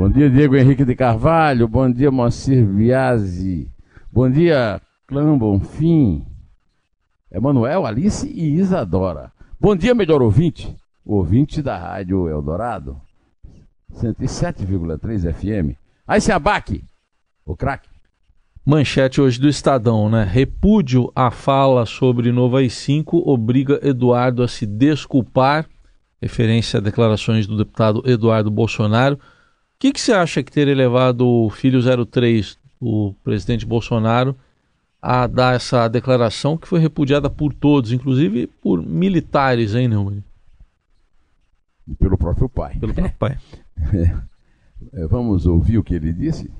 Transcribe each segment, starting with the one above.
Bom dia, Diego Henrique de Carvalho. Bom dia, Moacir Biasi. Bom dia, Clã Bonfim. Emanuel, Alice e Isadora. Bom dia, melhor ouvinte. Ouvinte da Rádio Eldorado. 107,3 FM. Aí se abaque, o craque. Manchete hoje do Estadão, né? Repúdio à fala sobre Nova I5 obriga Eduardo a se desculpar. Referência a declarações do deputado Eduardo Bolsonaro que, que você acha que teria levado o filho 03, o presidente Bolsonaro, a dar essa declaração que foi repudiada por todos, inclusive por militares, hein, Neumann? Pelo próprio pai. Pelo próprio pai. É, vamos ouvir o que ele disse?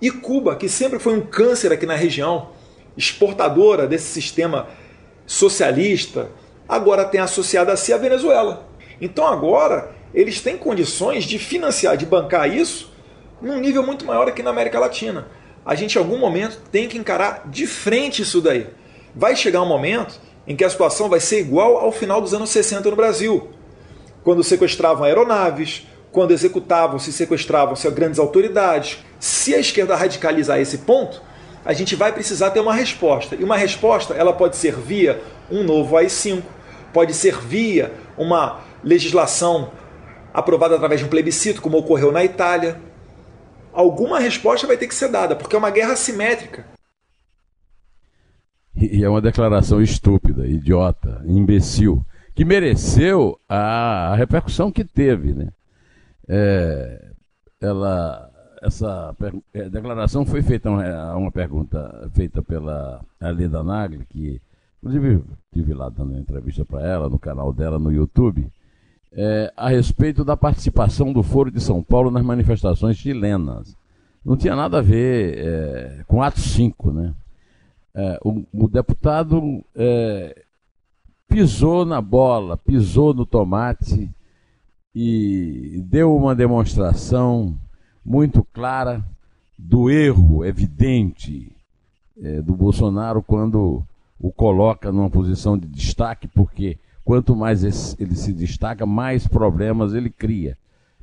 E Cuba, que sempre foi um câncer aqui na região, exportadora desse sistema socialista, agora tem associado a si a Venezuela. Então agora eles têm condições de financiar, de bancar isso num nível muito maior aqui na América Latina. A gente, em algum momento, tem que encarar de frente isso daí. Vai chegar um momento em que a situação vai ser igual ao final dos anos 60 no Brasil, quando sequestravam aeronaves, quando executavam, se sequestravam se grandes autoridades. Se a esquerda radicalizar esse ponto, a gente vai precisar ter uma resposta. E uma resposta ela pode ser via um novo AI-5, pode ser via uma legislação aprovada através de um plebiscito, como ocorreu na Itália. Alguma resposta vai ter que ser dada, porque é uma guerra assimétrica. E é uma declaração estúpida, idiota, imbecil, que mereceu a, repercussão que teve. Né? É, ela, essa é, declaração foi feita uma, uma pergunta feita pela Alida Nagli, que inclusive tive lá dando entrevista para ela no canal dela no YouTube é, a respeito da participação do Foro de São Paulo nas manifestações chilenas. Não tinha nada a ver é, com Atos 5, né? É, o, o, deputado é, pisou na bola, pisou no tomate e deu uma demonstração muito clara do erro evidente é, do Bolsonaro quando o coloca numa posição de destaque, porque quanto mais ele se destaca, mais problemas ele cria.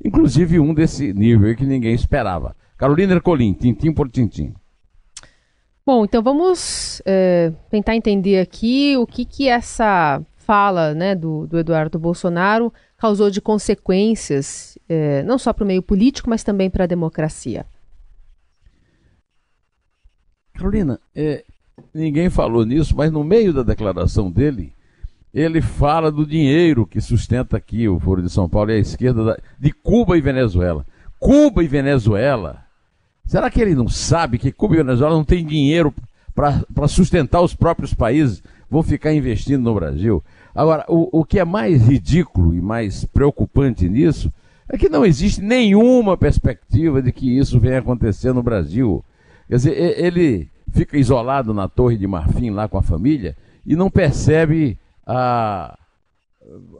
Inclusive um desse nível que ninguém esperava. Carolina Ercolim, tintim por tintim. Bom, então vamos é, tentar entender aqui o que, que essa fala né, do, do Eduardo Bolsonaro causou de consequências, é, não só para o meio político, mas também para a democracia. Carolina, é, ninguém falou nisso, mas no meio da declaração dele, ele fala do dinheiro que sustenta aqui o Foro de São Paulo e a esquerda da, de Cuba e Venezuela. Cuba e Venezuela. Será que ele não sabe que Cuba e Venezuela não têm dinheiro para sustentar os próprios países? Vão ficar investindo no Brasil. Agora, o, o que é mais ridículo e mais preocupante nisso é que não existe nenhuma perspectiva de que isso venha acontecer no Brasil. Quer dizer, ele fica isolado na Torre de Marfim lá com a família e não percebe a,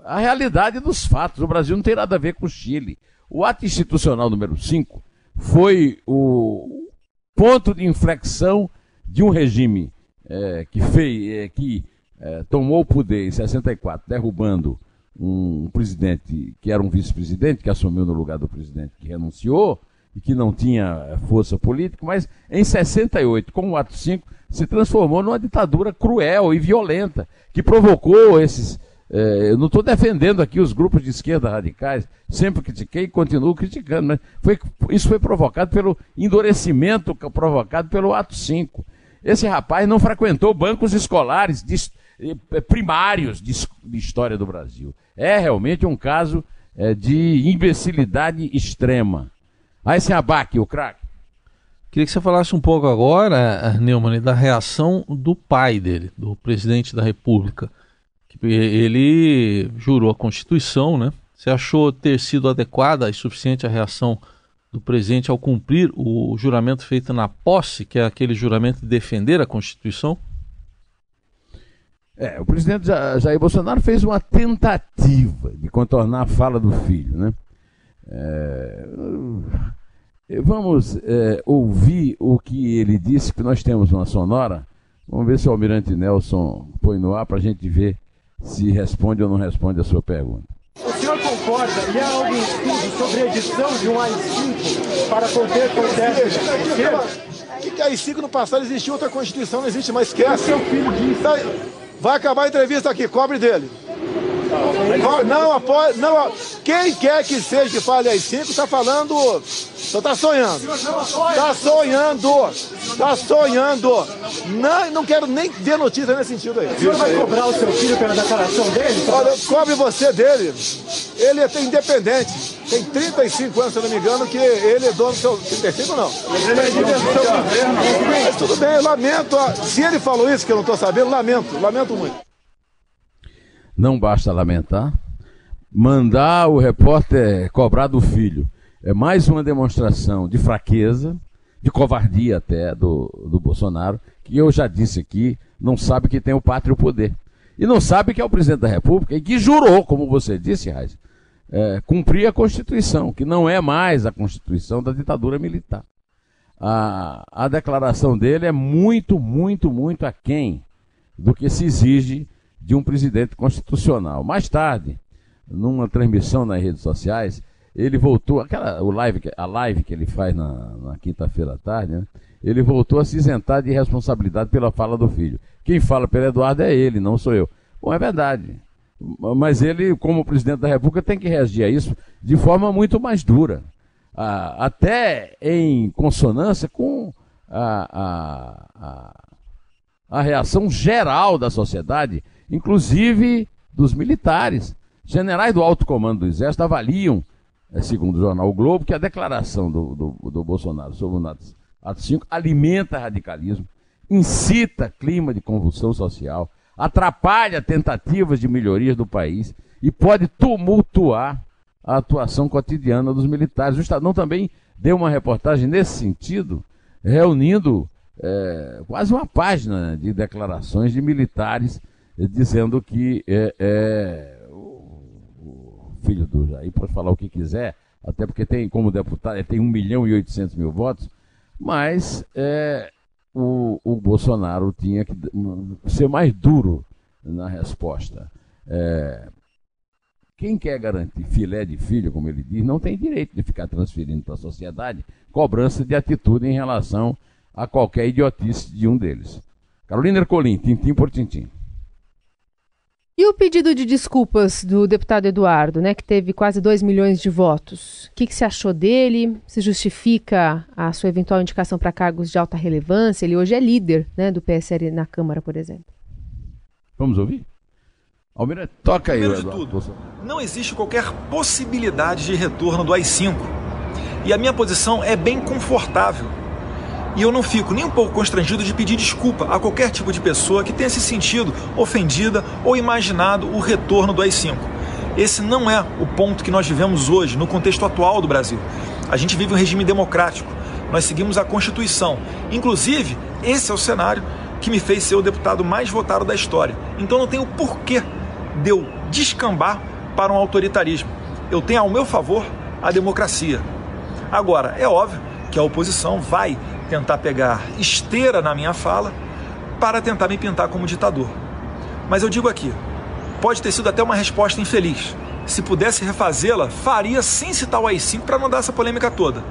a realidade dos fatos. O Brasil não tem nada a ver com o Chile. O ato institucional número 5 foi o ponto de inflexão de um regime é, que, fez, é, que é, tomou o poder em 64, derrubando um presidente que era um vice-presidente, que assumiu no lugar do presidente que renunciou e que não tinha força política, mas em 68, com o ato 5, se transformou numa ditadura cruel e violenta, que provocou esses. É, eu não estou defendendo aqui os grupos de esquerda radicais, sempre critiquei e continuo criticando, mas foi, isso foi provocado pelo endurecimento provocado pelo ato 5. Esse rapaz não frequentou bancos escolares de, eh, primários de, de, história do Brasil. É realmente um caso é, de imbecilidade extrema. Aí esse abaque, o craque. Queria que você falasse um pouco agora, Neumann, da reação do pai dele, do presidente da República. Ele jurou a Constituição, né? Você achou ter sido adequada e suficiente a reação do presidente ao cumprir o juramento feito na posse, que é aquele juramento de defender a Constituição? É, o presidente Jair Bolsonaro fez uma tentativa de contornar a fala do filho, né? É, vamos é, ouvir o que ele disse, que nós temos uma sonora. Vamos ver se o Almirante Nelson põe no ar para a gente ver se responde ou não responde a sua pergunta. O senhor concorda e há algum estudo sobre a edição de um AI-5 para conter protestos de esquerda? que, que AI-5 no passado existia outra Constituição, não existe mais, esquece. O seu filho disse. Vai acabar a entrevista aqui, cobre dele. Não, após, não, quem quer que seja que fale AI-5 está falando, só está sonhando. Está sonhando, está sonhando. Não, não quero nem ver notícia nesse sentido aí. O senhor vai cobrar o seu filho pela declaração dele? Olha, cobre você dele. Ele é independente. Tem 35 anos, se eu não me engano, que ele é dono do seu. 35 não. Ele é do seu governo. Mas tudo bem, eu lamento. Se ele falou isso que eu não estou sabendo, lamento, lamento muito. Não basta lamentar, mandar o repórter cobrar do filho. É mais uma demonstração de fraqueza, de covardia até do, do Bolsonaro, que eu já disse aqui, não sabe que tem o pátrio poder. E não sabe que é o presidente da República e que jurou, como você disse, Raiz, é, cumprir a Constituição, que não é mais a Constituição da ditadura militar. A, a declaração dele é muito, muito, muito aquém do que se exige de um presidente constitucional. Mais tarde, numa transmissão nas redes sociais, ele voltou, aquela o live, a live que ele faz na, na quinta-feira à tarde, né? ele voltou a se isentar de responsabilidade pela fala do filho. Quem fala pelo Eduardo é ele, não sou eu. Bom, é verdade. Mas ele, como presidente da República, tem que reagir a isso de forma muito mais dura. Ah, até em consonância com a, a, a, a reação geral da sociedade inclusive dos militares. Generais do alto comando do Exército avaliam, é, segundo o jornal o Globo, que a declaração do, do, do Bolsonaro sobre o ato 5 alimenta radicalismo, incita clima de convulsão social, atrapalha tentativas de melhorias do país e pode tumultuar a atuação cotidiana dos militares. O Estadão também deu uma reportagem nesse sentido, reunindo é, quase uma página de declarações de militares dizendo que é, é, o, filho do Jair pode falar o que quiser, até porque tem, como deputado, ele tem 1 milhão e 800 mil votos, mas é, o, o Bolsonaro tinha que ser mais duro na resposta. É, quem quer garantir filé de filho, como ele diz, não tem direito de ficar transferindo para a sociedade cobrança de atitude em relação a qualquer idiotice de um deles. Carolina Ercolim, tintim por tintim. E o pedido de desculpas do deputado Eduardo, né, que teve quase 2 milhões de votos? O que, que você achou dele? Se justifica a sua eventual indicação para cargos de alta relevância? Ele hoje é líder né, do PSL na Câmara, por exemplo. Vamos ouvir? Almirante, toca aí, Primeiro de tudo, não existe qualquer possibilidade de retorno do AI-5. E a minha posição é bem confortável e eu não fico nem um pouco constrangido de pedir desculpa a qualquer tipo de pessoa que tenha se sentido ofendida ou imaginado o retorno do AI-5. Esse não é o ponto que nós vivemos hoje, no contexto atual do Brasil. A gente vive um regime democrático, nós seguimos a Constituição. Inclusive, esse é o cenário que me fez ser o deputado mais votado da história. Então não tenho porquê de eu descambar para um autoritarismo. Eu tenho ao meu favor a democracia. Agora, é óbvio que a oposição vai tentar pegar esteira na minha fala para tentar me pintar como ditador. Mas eu digo aqui, pode ter sido até uma resposta infeliz. Se pudesse refazê-la, faria sem citar o AI-5 para não dar essa polêmica toda.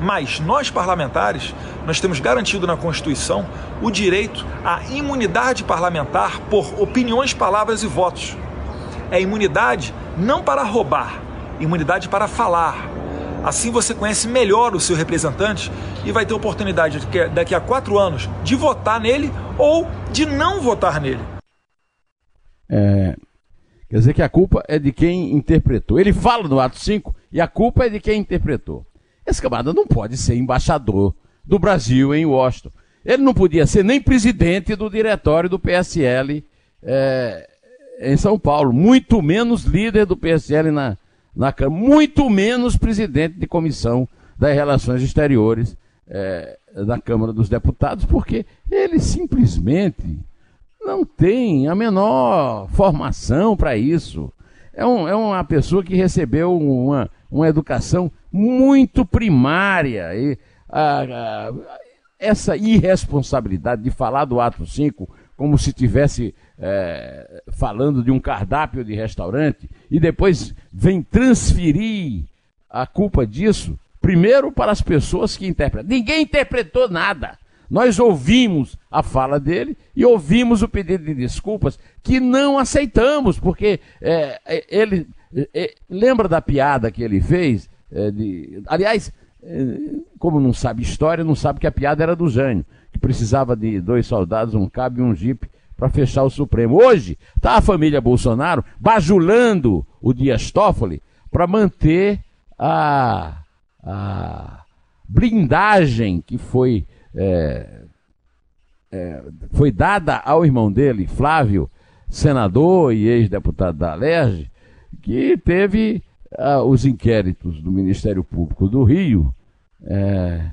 Mas nós parlamentares, nós temos garantido na Constituição o direito à imunidade parlamentar por opiniões, palavras e votos. É imunidade não para roubar, imunidade para falar, Assim você conhece melhor o seu representante e vai ter oportunidade daqui a quatro anos de votar nele ou de não votar nele. É, quer dizer que a culpa é de quem interpretou. Ele fala no ato 5 e a culpa é de quem interpretou. Esse camarada não pode ser embaixador do Brasil em Washington. Ele não podia ser nem presidente do diretório do PSL é, em São Paulo, muito menos líder do PSL na, na Câmara, muito menos presidente de comissão das Relações Exteriores é, da Câmara dos Deputados, porque ele simplesmente não tem a menor formação para isso. É, um, é, uma pessoa que recebeu uma, uma educação muito primária. E, a, a, essa irresponsabilidade de falar do ato 5 como se tivesse é, falando de um cardápio de restaurante e depois vem transferir a culpa disso primeiro para as pessoas que interpretam. Ninguém interpretou nada. Nós ouvimos a fala dele e ouvimos o pedido de desculpas que não aceitamos, porque é, é ele é, lembra da piada que ele fez. É, de, aliás, é, como não sabe história, não sabe que a piada era do Jânio, que precisava de dois soldados, um cabo e um jipe para fechar o Supremo. Hoje está a família Bolsonaro bajulando o Dias Toffoli para manter a, a blindagem que foi é, é, foi dada ao irmão dele, Flávio, senador e ex-deputado da Alerj, que teve ah, os inquéritos do Ministério Público do Rio é,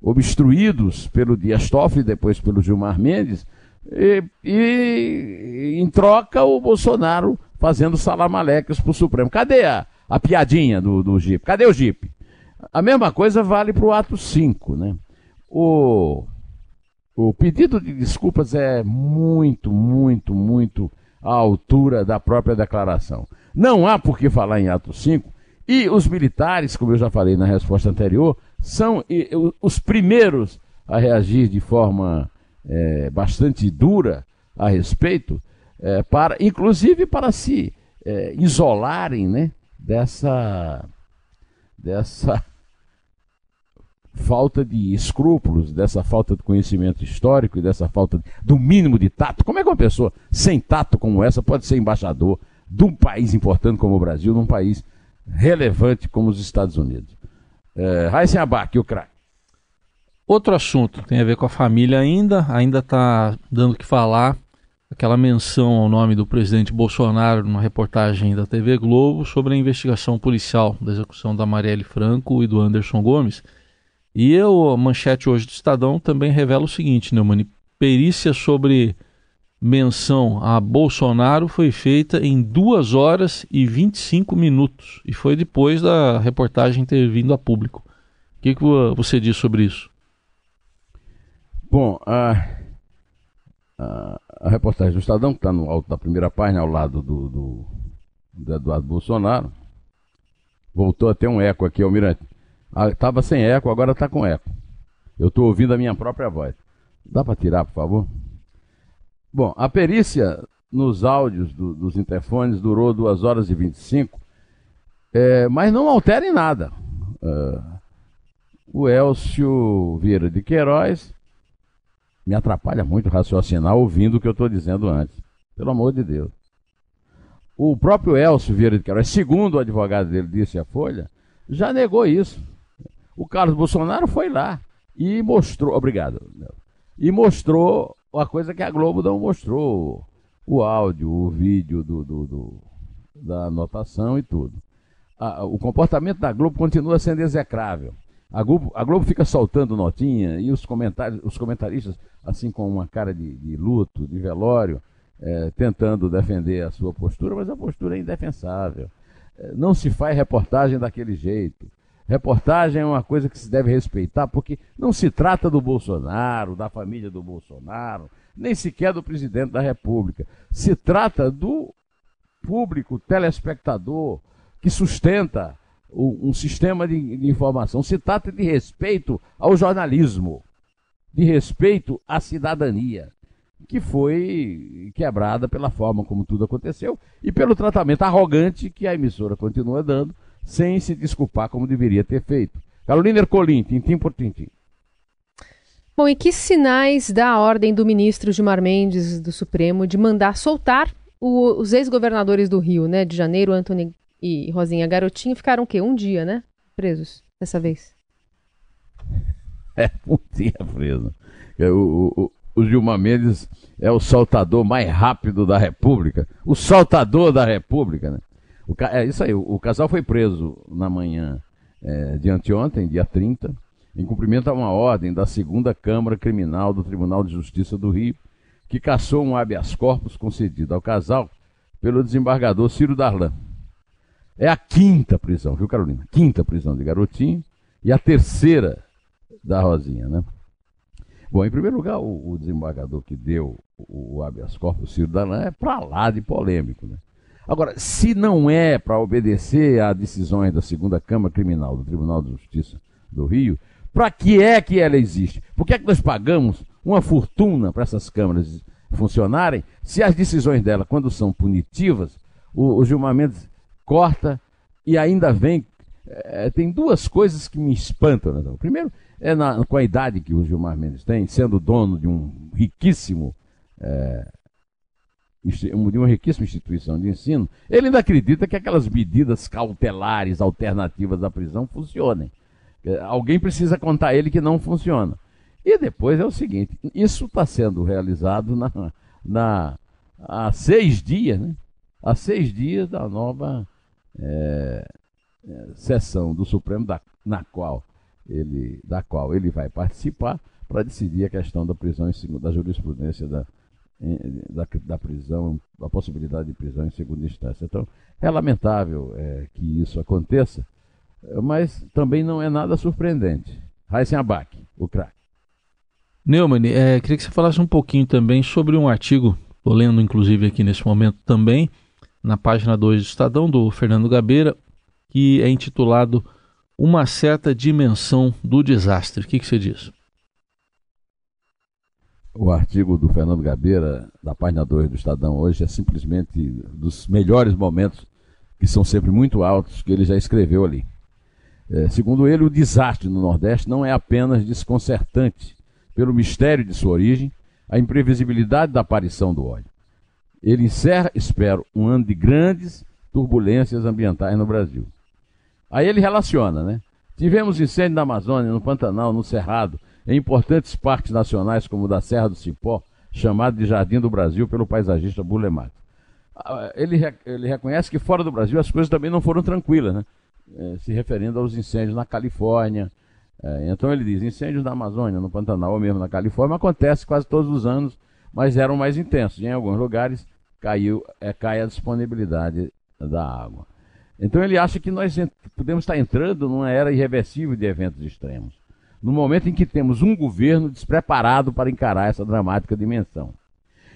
obstruídos pelo Dias Toffoli, depois pelo Gilmar Mendes, e, e em troca o Bolsonaro fazendo salamalecas para o Supremo. Cadê a, a piadinha do, do Jeep? Cadê o Jeep? A mesma coisa vale para o ato 5, né? O, o pedido de desculpas é muito, muito, muito à altura da própria declaração. Não há por que falar em ato 5, e os militares, como eu já falei na resposta anterior, são os primeiros a reagir de forma é, bastante dura a respeito, é, para, inclusive para se é, isolarem né, dessa, dessa falta de escrúpulos, dessa falta de conhecimento histórico e dessa falta de, do mínimo de tato. Como é que uma pessoa sem tato como essa pode ser embaixador de um país importante como o Brasil, num país relevante como os Estados Unidos? É, Raíssen Abac, o craque. Outro assunto tem a ver com a família ainda, ainda está dando o que falar. Aquela menção ao nome do presidente Bolsonaro numa reportagem da TV Globo sobre a investigação policial da execução da Marielle Franco e do Anderson Gomes. E eu, a manchete hoje do Estadão também revela o seguinte, Neumann, perícia sobre menção a Bolsonaro foi feita em 2 horas e 25 minutos e foi depois da reportagem ter vindo a público. O que, que você diz sobre isso? Bom, a, a, a reportagem do Estadão, que está no alto da primeira página, ao lado do, do, do Eduardo Bolsonaro, voltou a ter um eco aqui, Almirante. Estava ah, sem eco, agora está com eco. Eu estou ouvindo a minha própria voz. Dá para tirar, por favor? Bom, a perícia nos áudios do, dos interfones durou 2 horas e 25, é, mas não altera em nada. Uh, o Elcio Vieira de Queiroz me atrapalha muito raciocinar ouvindo o que eu estou dizendo antes. Pelo amor de Deus. O próprio Elcio Vieira de Queiroz, segundo o advogado dele disse a Folha, já negou isso. O Carlos Bolsonaro foi lá e mostrou, obrigado, e mostrou a coisa que a Globo não mostrou, o áudio, o vídeo do, do, do da anotação e tudo. O comportamento da Globo continua sendo execrável. A Globo, a Globo fica soltando notinha e os, comentários, os comentaristas, assim com uma cara de, de luto, de velório, é, tentando defender a sua postura, mas a postura é indefensável. É, não se faz reportagem daquele jeito. Reportagem é uma coisa que se deve respeitar, porque não se trata do Bolsonaro, da família do Bolsonaro, nem sequer do presidente da República. Se trata do público telespectador que sustenta um sistema de, de informação. Se trata de respeito ao jornalismo, de respeito à cidadania, que foi quebrada pela forma como tudo aconteceu e pelo tratamento arrogante que a emissora continua dando sem se desculpar como deveria ter feito. Carolina Ercolim, tintim por tintim. Bom, e que sinais dá a ordem do ministro Gilmar Mendes do Supremo de mandar soltar o, os ex-governadores do Rio, né, de Janeiro, Antônio e Rosinha Garotinho, ficaram o quê? Um dia, né? Presos dessa vez. É, um dia preso. É, o, o, o Gilmar Mendes é o soltador mais rápido da República. O soltador da República, né? O, é isso aí, o, o, casal foi preso na manhã é, de anteontem, dia 30, em cumprimento a uma ordem da segunda Câmara Criminal do Tribunal de Justiça do Rio, que cassou um habeas corpus concedido ao casal pelo desembargador Ciro Darlan. É a quinta prisão, viu, Carolina? Quinta prisão de garotinho e a terceira da Rosinha, né? Bom, em primeiro lugar, o, o desembargador que deu o, o habeas corpus, Ciro Darlan, é para lá de polêmico, né? Agora, se não é para obedecer a decisões da segunda Câmara Criminal do Tribunal de Justiça do Rio, para que é que ela existe? Por que é que nós pagamos uma fortuna para essas câmaras funcionarem se as decisões dela, quando são punitivas, o, o Gilmar Mendes corta e ainda vem. É, tem duas coisas que me espantam. Né? Primeiro, é na, com a idade que o Gilmar Mendes tem, sendo dono de um riquíssimo. É, de uma riquíssima instituição de ensino, ele ainda acredita que aquelas medidas cautelares alternativas à prisão funcionem. Alguém precisa contar a ele que não funciona. E depois é o seguinte: isso está sendo realizado na, na, há seis dias, né? Há seis dias da nova é, sessão do Supremo, da, na qual ele, da qual ele vai participar para decidir a questão da prisão em da jurisprudência da, da, da, prisão, da possibilidade de prisão em segunda instância. Então, é lamentável é, que isso aconteça, mas também não é nada surpreendente. Raíssen Abac, o craque. Neumann, é, queria que você falasse um pouquinho também sobre um artigo, estou lendo inclusive aqui nesse momento também, na página 2 do Estadão, do Fernando Gabeira, que é intitulado Uma certa dimensão do desastre. O que, que você diz? O artigo do Fernando Gabeira, da página 2 do Estadão hoje, é simplesmente dos melhores momentos, que são sempre muito altos, que ele já escreveu ali. É, segundo ele, o desastre no Nordeste não é apenas desconcertante, pelo mistério de sua origem, a imprevisibilidade da aparição do óleo. Ele encerra, espero, um ano de grandes turbulências ambientais no Brasil. Aí ele relaciona, né? Tivemos incêndio na Amazônia, no Pantanal, no Cerrado, em importantes parques nacionais como o da Serra do Cipó, chamado de Jardim do Brasil pelo paisagista Bulemato. Ah, ele, ele reconhece que fora do Brasil as coisas também não foram tranquilas, né? É, se referindo aos incêndios na Califórnia, é, então ele diz: incêndios na Amazônia, no Pantanal ou mesmo na Califórnia acontece quase todos os anos, mas eram mais intensos. Em alguns lugares caiu, é, cai a disponibilidade da água. Então ele acha que nós podemos estar entrando numa era irreversível de eventos extremos, no momento em que temos um governo despreparado para encarar essa dramática dimensão.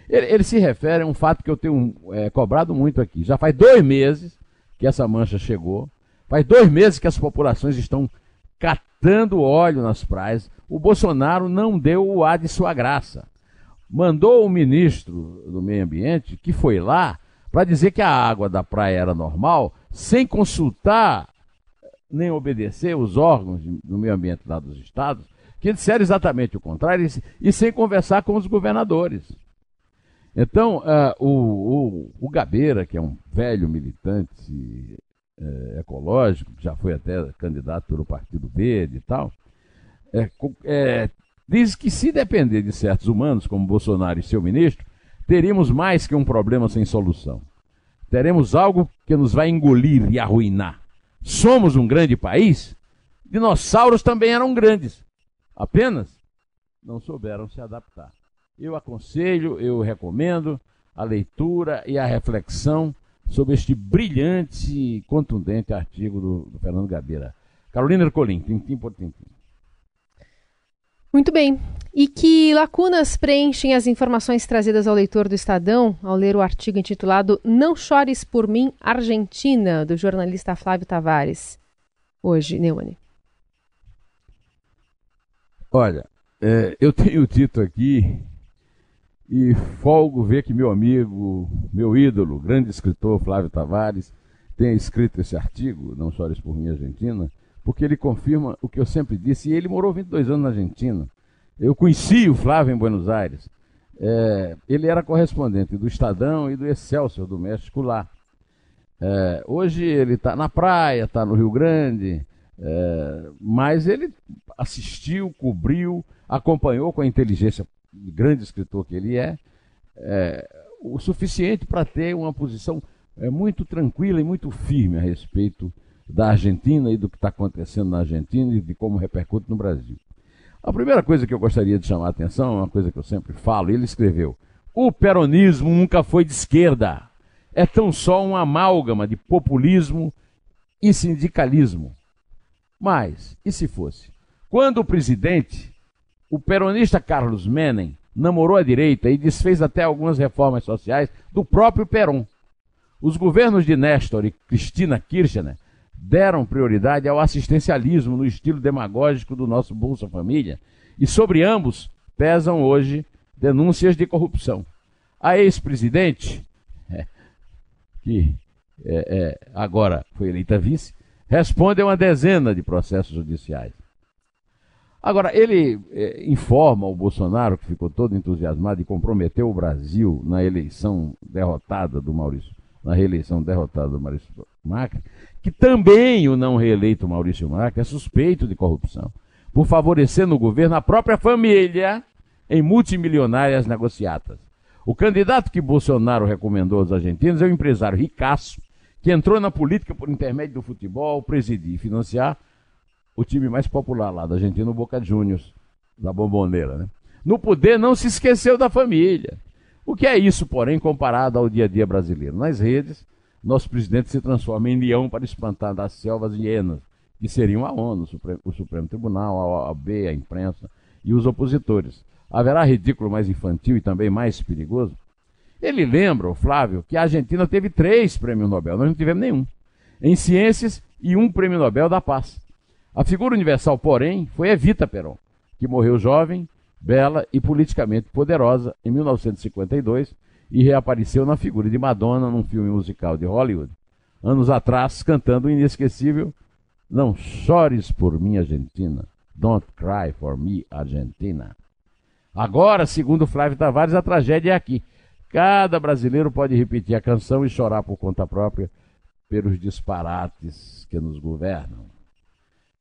Ele, ele se refere a um fato que eu tenho é, cobrado muito aqui. Já faz dois meses que essa mancha chegou, faz dois meses que as populações estão catando óleo nas praias. O Bolsonaro não deu o ar de sua graça. Mandou o ministro do Meio Ambiente, que foi lá, para dizer que a água da praia era normal, sem consultar nem obedecer os órgãos do meio ambiente lá dos estados, que disseram exatamente o contrário, e sem conversar com os governadores. Então, uh, o, o, o Gabeira, que é um velho militante é, ecológico, que já foi até candidato pelo Partido Verde e tal, é, é, diz que se depender de certos humanos, como Bolsonaro e seu ministro, teríamos mais que um problema sem solução. Teremos algo que nos vai engolir e arruinar. Somos um grande país? Dinossauros também eram grandes, apenas não souberam se adaptar. Eu aconselho, eu recomendo a leitura e a reflexão sobre este brilhante e contundente artigo do, do Fernando Gabeira. Carolina Ercolim, tintim por tintim. Muito bem. E que lacunas preenchem as informações trazidas ao leitor do Estadão ao ler o artigo intitulado Não Chores por Mim, Argentina, do jornalista Flávio Tavares? Hoje, Neuane. Olha, é, eu tenho dito aqui e folgo ver que meu amigo, meu ídolo, grande escritor Flávio Tavares, tenha escrito esse artigo, Não Chores por Mim Argentina, porque ele confirma o que eu sempre disse, e ele morou 22 anos na Argentina. Eu conheci o Flávio em Buenos Aires. É, ele era correspondente do Estadão e do Excelsior do México lá. É, hoje ele está na praia, está no Rio Grande, é, mas ele assistiu, cobriu, acompanhou com a inteligência grande escritor que ele é, é o suficiente para ter uma posição é, muito tranquila e muito firme a respeito da Argentina e do que está acontecendo na Argentina e de como repercute no Brasil. A primeira coisa que eu gostaria de chamar a atenção é uma coisa que eu sempre falo, ele escreveu: o peronismo nunca foi de esquerda. É tão só uma amálgama de populismo e sindicalismo. Mas, e se fosse? Quando o presidente, o peronista Carlos Menem, namorou a direita e desfez até algumas reformas sociais do próprio Peron. Os governos de Néstor e Cristina Kirchner deram prioridade ao assistencialismo no estilo demagógico do nosso Bolsa Família, e sobre ambos pesam hoje denúncias de corrupção. A ex-presidente, é, que é, é, agora foi eleita vice, responde a uma dezena de processos judiciais. Agora, ele é, informa o Bolsonaro, que ficou todo entusiasmado e comprometeu o Brasil na eleição derrotada do Maurício, na reeleição derrotada do Maurício Macri, que também o não reeleito Maurício Macri é suspeito de corrupção, por favorecer no governo a própria família em multimilionárias negociatas. O candidato que Bolsonaro recomendou aos argentinos é o empresário ricaço, que entrou na política por intermédio do futebol, presidir e financiar o time mais popular lá da Argentina, o Boca Juniors, da Bomboneira. Né? No poder não se esqueceu da família. O que é isso, porém, comparado ao dia a dia brasileiro? Nas redes, nosso presidente se transforma em leão para espantar das selvas hienas, que seriam a ONU, o Supremo, o Supremo Tribunal, a OAB, a imprensa e os opositores. Haverá ridículo mais infantil e também mais perigoso? Ele lembra, Flávio, que a Argentina teve três prêmios Nobel, nós não tivemos nenhum. Em ciências e um prêmio Nobel da Paz. A figura universal, porém, foi Evita Peron, que morreu jovem, bela e politicamente poderosa em 1952 e reapareceu na figura de Madonna num filme musical de Hollywood, anos atrás, cantando o inesquecível Não chores por mim, Argentina. Don't cry for me, Argentina. Agora, segundo Flávio Tavares, a tragédia é aqui. Cada brasileiro pode repetir a canção e chorar por conta própria pelos disparates que nos governam.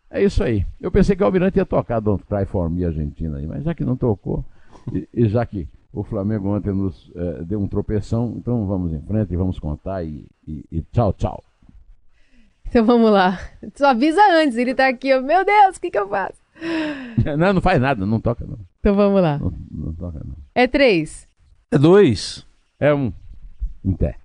É isso aí. Eu pensei que o Almirante ia tocar Don't Cry For Me Argentina mas já que não tocou, e, e já que o Flamengo ontem nos é, deu um tropeção, então vamos em frente e vamos contar e, e, e, tchau, tchau. Então vamos lá. Só avisa antes, ele tá aqui, ó. meu Deus, o que, que eu faço? Não, não faz nada, não toca não. Então vamos lá. Não, não toca não. É três. É dois. É um. Em pé.